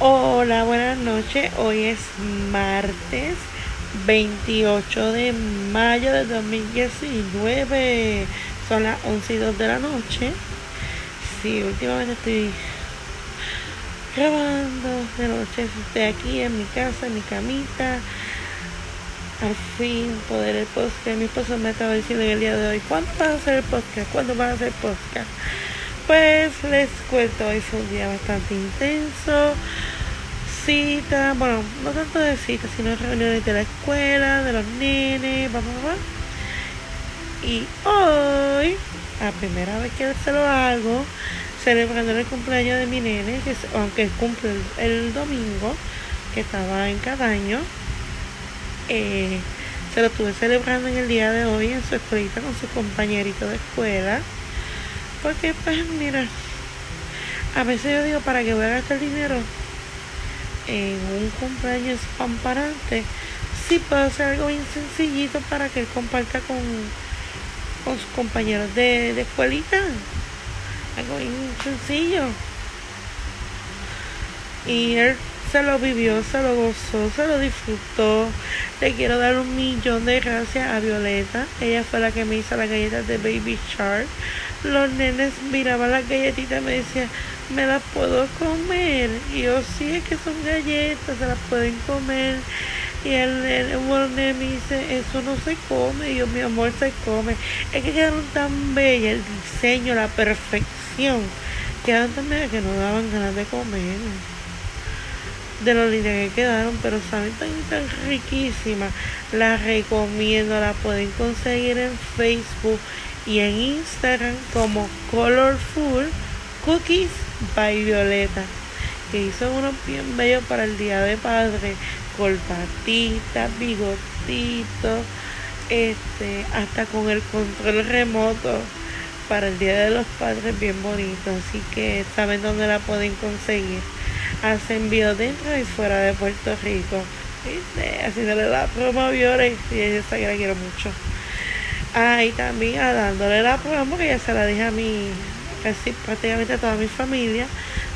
Hola, buenas noches. Hoy es martes 28 de mayo de 2019. Son las 11 y 2 de la noche. Sí, últimamente estoy grabando de noche. Estoy aquí en mi casa, en mi camita. Al fin poder el podcast. Mi esposo me estaba diciendo en el día de hoy, ¿cuándo vas a hacer el podcast? ¿Cuándo vas a hacer podcast? Pues les cuento, hoy fue un día bastante intenso. Cita, bueno, no tanto de cita, sino reuniones de la escuela, de los nenes, vamos, vamos. Y hoy, la primera vez que se lo hago, celebrando el cumpleaños de mi nene, que aunque cumple el, domingo, que estaba en Cadaño, eh, se lo estuve celebrando en el día de hoy en su escuelita con su compañerito de escuela. Porque pues mira, a veces yo digo, ¿para que voy a gastar dinero en un cumpleaños pamparante? Sí puedo hacer algo bien sencillito para que él comparta con, con sus compañeros de, de escuelita. Algo bien sencillo. Y él se lo vivió, se lo gozó, se lo disfrutó. Le quiero dar un millón de gracias a Violeta. Ella fue la que me hizo las galletas de Baby Shark. Los nenes miraban las galletitas y me decían, ¿me las puedo comer? Y yo, sí, es que son galletas, se las pueden comer. Y el, el, me dice, eso no se come. Y yo, mi amor, se come. Es que quedaron tan bellas, el diseño, la perfección. Quedaron tan bellas que no daban ganas de comer de lo lindas que quedaron, pero saben tan, tan riquísimas. Las recomiendo, la pueden conseguir en Facebook y en Instagram como Colorful Cookies by Violeta, que hizo unos bien bellos para el Día de Padre, cortatitas, bigotitos, este, hasta con el control remoto para el Día de los Padres bien bonito, así que saben dónde la pueden conseguir hace envío dentro y fuera de Puerto Rico. ¿Viste? Haciéndole la promo a Violet y sabe que la quiero mucho. Ah, también ah, dándole la promo que ya se la dije a mi, casi prácticamente toda mi familia.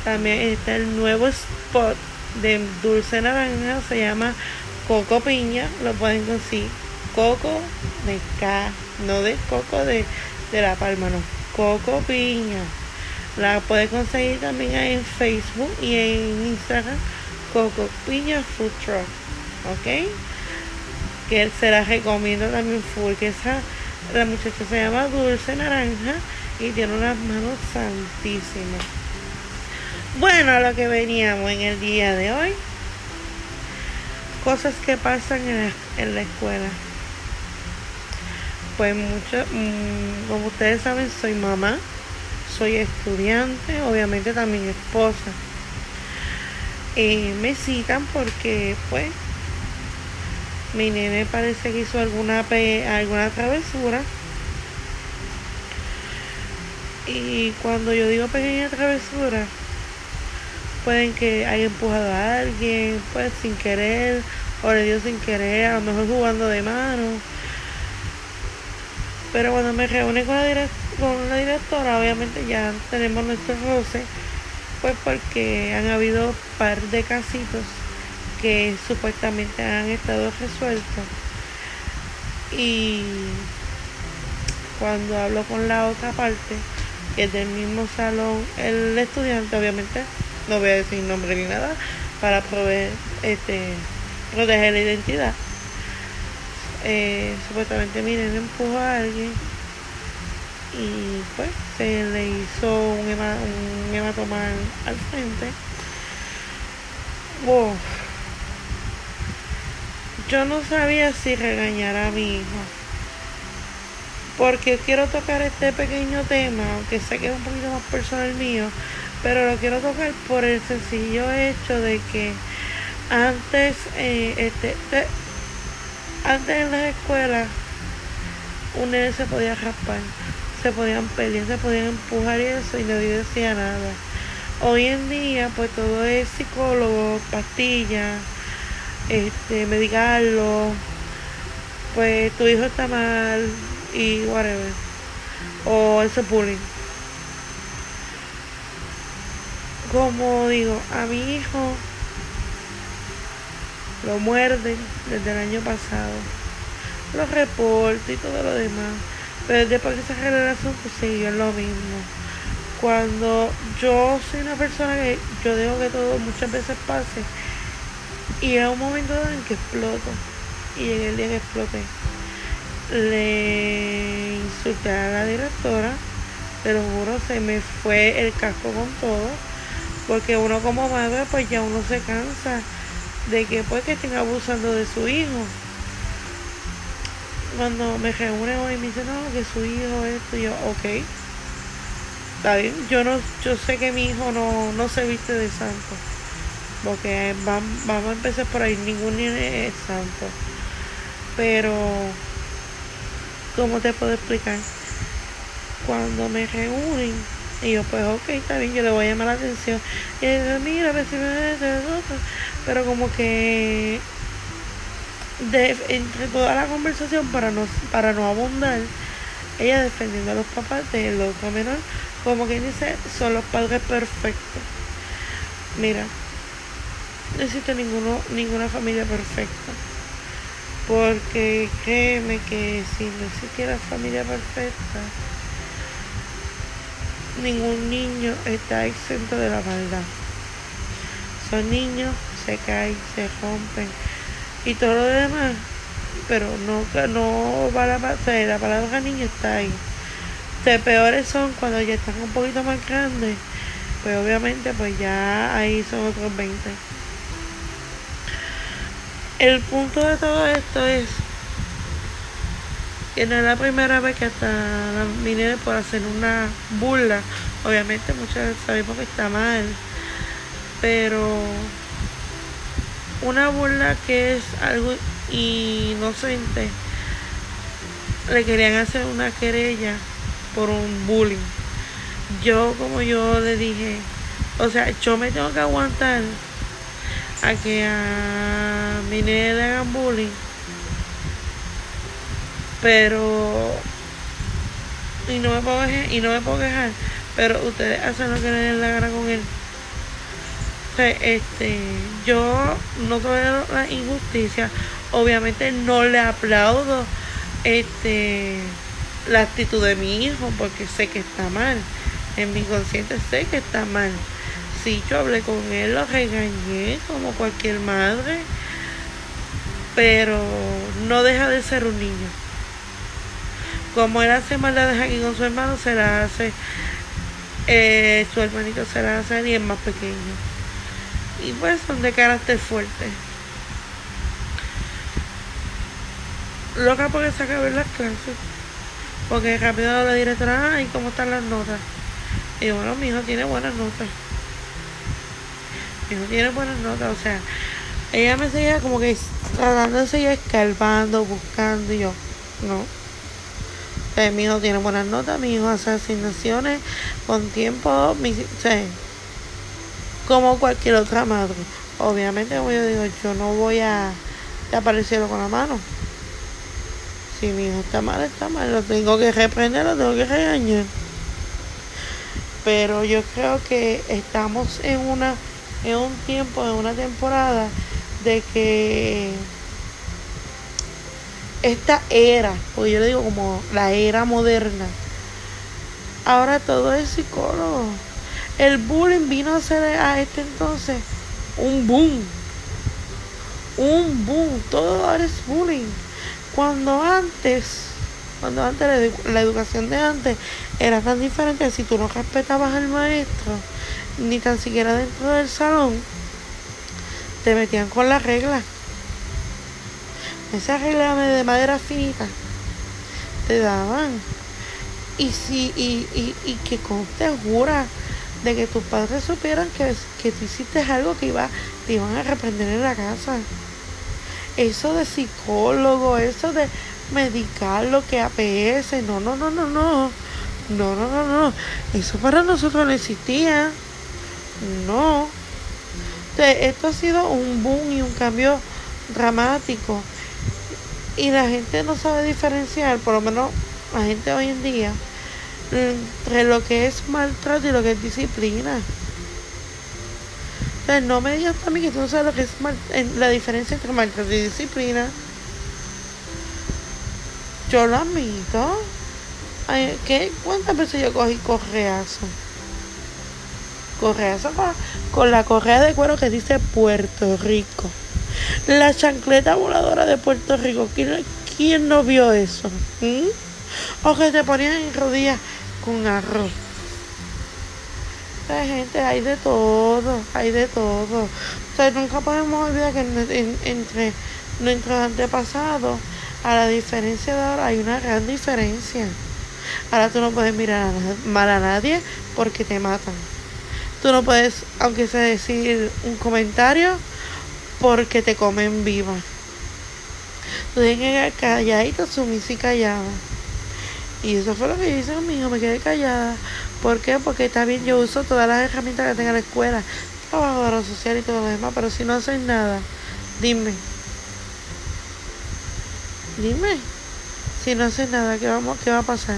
También está el nuevo spot de dulce naranja, se llama Coco Piña, lo pueden conseguir. Coco de K, no de coco de, de la palma, no. Coco Piña. La puedes conseguir también en Facebook y en Instagram Coco Piña Food Truck. ¿Ok? Que se la recomiendo también full. Que esa, la muchacha se llama Dulce Naranja y tiene unas manos santísimas. Bueno, a lo que veníamos en el día de hoy. Cosas que pasan en la, en la escuela. Pues mucho, mmm, como ustedes saben, soy mamá soy estudiante, obviamente también esposa. Eh, me citan porque pues mi nene parece que hizo alguna alguna travesura y cuando yo digo pequeña travesura pueden que haya empujado a alguien pues sin querer o le dio sin querer a lo mejor jugando de mano. Pero cuando me reúne con la con la directora obviamente ya tenemos nuestro roce pues porque han habido par de casitos que supuestamente han estado resueltos. Y cuando hablo con la otra parte que es del mismo salón el estudiante obviamente no voy a decir nombre ni nada para proveer este proteger la identidad eh, supuestamente miren empujó a alguien y pues se le hizo un, hema, un hematoma al frente. Wow. Yo no sabía si regañar a mi hijo. Porque quiero tocar este pequeño tema, aunque sé que es un poquito más personal mío, pero lo quiero tocar por el sencillo hecho de que antes, eh, este, de, antes en la escuela, un nene se podía raspar se podían pelear, se podían empujar y eso y nadie decía nada. Hoy en día pues todo es psicólogo, pastillas, este, medicarlo, pues tu hijo está mal y whatever. O ese bullying. Como digo, a mi hijo lo muerden desde el año pasado. Los reportes y todo lo demás. Pero después de esa generación pues siguió lo mismo. Cuando yo soy una persona que yo dejo que todo muchas veces pase y a un momento en que exploto y en el día que exploté le insulté a la directora, te lo juro, se me fue el casco con todo, porque uno como madre pues ya uno se cansa de que pues que estén abusando de su hijo. Cuando me reúne hoy me dice, no, que su hijo esto, y yo, ok, está bien, yo no, yo sé que mi hijo no, no se viste de santo, porque vamos a empezar por ahí, ningún niño es santo, pero ¿cómo te puedo explicar? Cuando me reúnen, y yo, pues, ok, está bien, yo le voy a llamar la atención. Y ella dice, mira, a ver si me Pero como que de, entre toda la conversación, para no, para no abundar, ella defendiendo a los papás del otro menor, como quien dice, son los padres perfectos. Mira, no existe ninguno, ninguna familia perfecta. Porque créeme que si no existiera familia perfecta, ningún niño está exento de la maldad. Son niños, se caen, se rompen y todo lo demás, pero no, no va la, la palabra niño está ahí. De peores son cuando ya están un poquito más grandes, pues obviamente pues ya ahí son otros 20. El punto de todo esto es que no es la primera vez que hasta la minera por hacer una burla. Obviamente muchas sabemos que está mal, pero una burla que es algo inocente. Le querían hacer una querella por un bullying. Yo, como yo le dije, o sea, yo me tengo que aguantar a que a mi nene le hagan bullying. Pero y no me puedo y no me puedo quejar, pero ustedes hacen lo que les dé la gana con él. este, yo no tolero la injusticia, obviamente no le aplaudo este la actitud de mi hijo porque sé que está mal. En mi consciente sé que está mal sí, yo hablé con él, lo regañé como cualquier madre, pero no deja de ser un niño. Como él hace maldades aquí con su hermano, se la hace, eh, su hermanito se la hace y es más pequeño. Y pues son de carácter fuerte. Loca porque se acaban las clases. Porque rápido la directora, ay, ¿cómo están las notas? Y bueno, mi hijo tiene buenas notas tiene buenas notas, o sea, ella me seguía como que tratando de seguir escarbando, buscando, y yo, no. mi hijo tiene buenas notas, mi hijo hace asignaciones con tiempo, mi, como cualquier otra madre. Obviamente, como yo digo, yo no voy a aparecerlo con la mano. Si mi hijo está mal, está mal, lo tengo que reprender, lo tengo que regañar. Pero yo creo que estamos en una en un tiempo, en una temporada, de que esta era, porque yo le digo como la era moderna, ahora todo es psicólogo. El bullying vino a ser a este entonces un boom. Un boom. Todo ahora es bullying. Cuando antes, cuando antes la, educación de antes era tan diferente, si tú no respetabas al maestro, ni tan siquiera dentro del salón, te metían con la regla. Esa regla de madera finita te daban. Y si, y, y, y que conste jura de que tus padres supieran que, que tú hiciste algo que iba, te iban a reprender en la casa. Eso de psicólogo, eso de medicar lo que APS, no, no, no, no, no. No, no, no, no. Eso para nosotros no existía. No. esto ha sido un boom y un cambio dramático. Y la gente no sabe diferenciar, por lo menos la gente hoy en día, entre lo que es maltrato y lo que es disciplina. Entonces no me digas mí que tú no sabes lo que es la diferencia entre maltrato y disciplina. Yo lo admito. ¿qué? ¿Cuántas veces yo cogí correazo? Correazo con, la correa de cuero que dice Puerto Rico. La chancleta voladora de Puerto Rico. ¿Quién, quién no vio eso? ¿Mm? O que te ponían en rodillas con arroz. Hay gente, hay de todo, hay de todo. O sea, nunca podemos olvidar que entre nuestros antepasados, a la diferencia de ahora, hay una gran diferencia. Ahora tú no puedes mirar mal a nadie porque te matan. Tú no puedes, aunque sea decir un comentario, porque te comen viva. Tú tienes que calladita, sumisa y callada. Y eso fue lo que yo hice conmigo, me quedé callada. ¿Por qué? Porque está bien, yo uso todas las herramientas que tenga la escuela, trabajadora social y todo lo demás, pero si no hacen nada, dime. Dime. Si no hacen nada, ¿qué, vamos, qué va a pasar?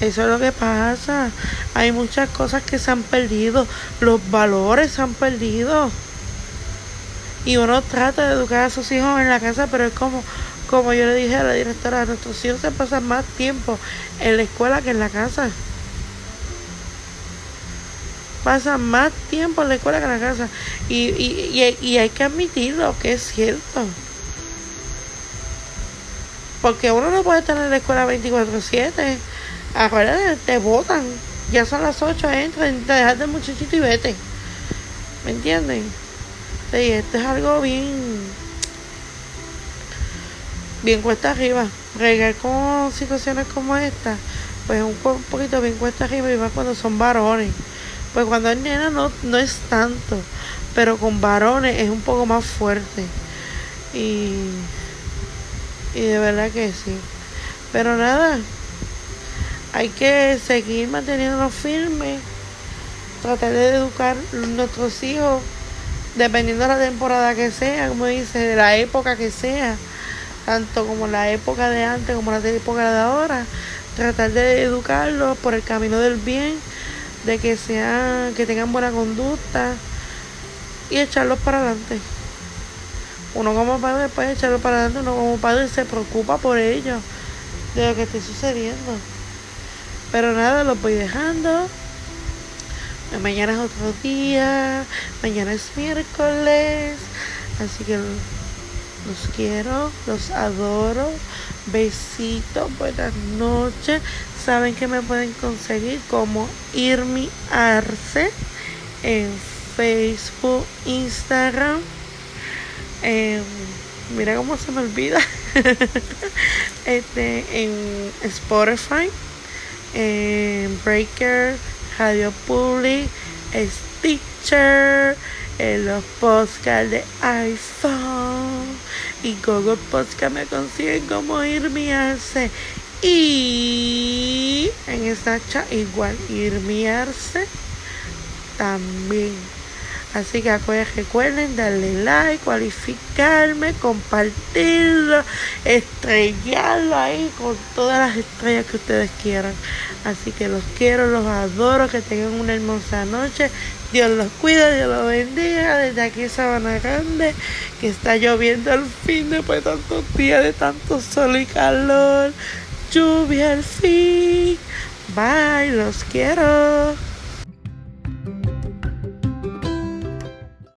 Eso es lo que pasa. Hay muchas cosas que se han perdido. Los valores se han perdido. Y uno trata de educar a sus hijos en la casa, pero es como, como yo le dije a la directora, nuestros hijos se pasan más tiempo en la escuela que en la casa. Pasan más tiempo en la escuela que en la casa. Y, y, y, hay que admitirlo, que es cierto. Porque uno no puede estar en la escuela 24-7. Acuérdate, te botan. Ya son las 8, entran, te dejas de muchachito y vete. ¿Me entienden? Sí, esto es algo bien bien cuesta arriba. Regar con situaciones como esta, pues un poquito bien cuesta arriba y más cuando son varones. Pues cuando es nena no, no es tanto, pero con varones es un poco más fuerte. Y, y de verdad que sí. Pero nada, hay que seguir manteniéndonos firmes, tratar de educar nuestros hijos, dependiendo de la temporada que sea, como dice, de la época que sea tanto como la época de antes como la época de ahora, tratar de educarlos por el camino del bien, de que sean, que tengan buena conducta y echarlos para adelante. Uno como padre puede echarlos para adelante, uno como padre se preocupa por ellos, de lo que esté sucediendo. Pero nada, los voy dejando. Mañana es otro día, mañana es miércoles, así que los quiero, los adoro. Besitos, buenas noches. Saben que me pueden conseguir como Irmi Arce en Facebook, Instagram. mira cómo se me olvida. este, en Spotify, en Breaker, Radio Public, Stitcher en los podcasts de iPhone. Y Google Podcast me consiguen como Irmiarse y en Snapchat igual Irmiarse también así que recuerden darle like cualificarme compartirlo estrellarlo ahí con todas las estrellas que ustedes quieran así que los quiero los adoro que tengan una hermosa noche Dios los cuida, Dios los bendiga. Desde aquí Sabana Grande, que está lloviendo al fin después de tantos días de tanto sol y calor. Lluvia al fin. Bye, los quiero.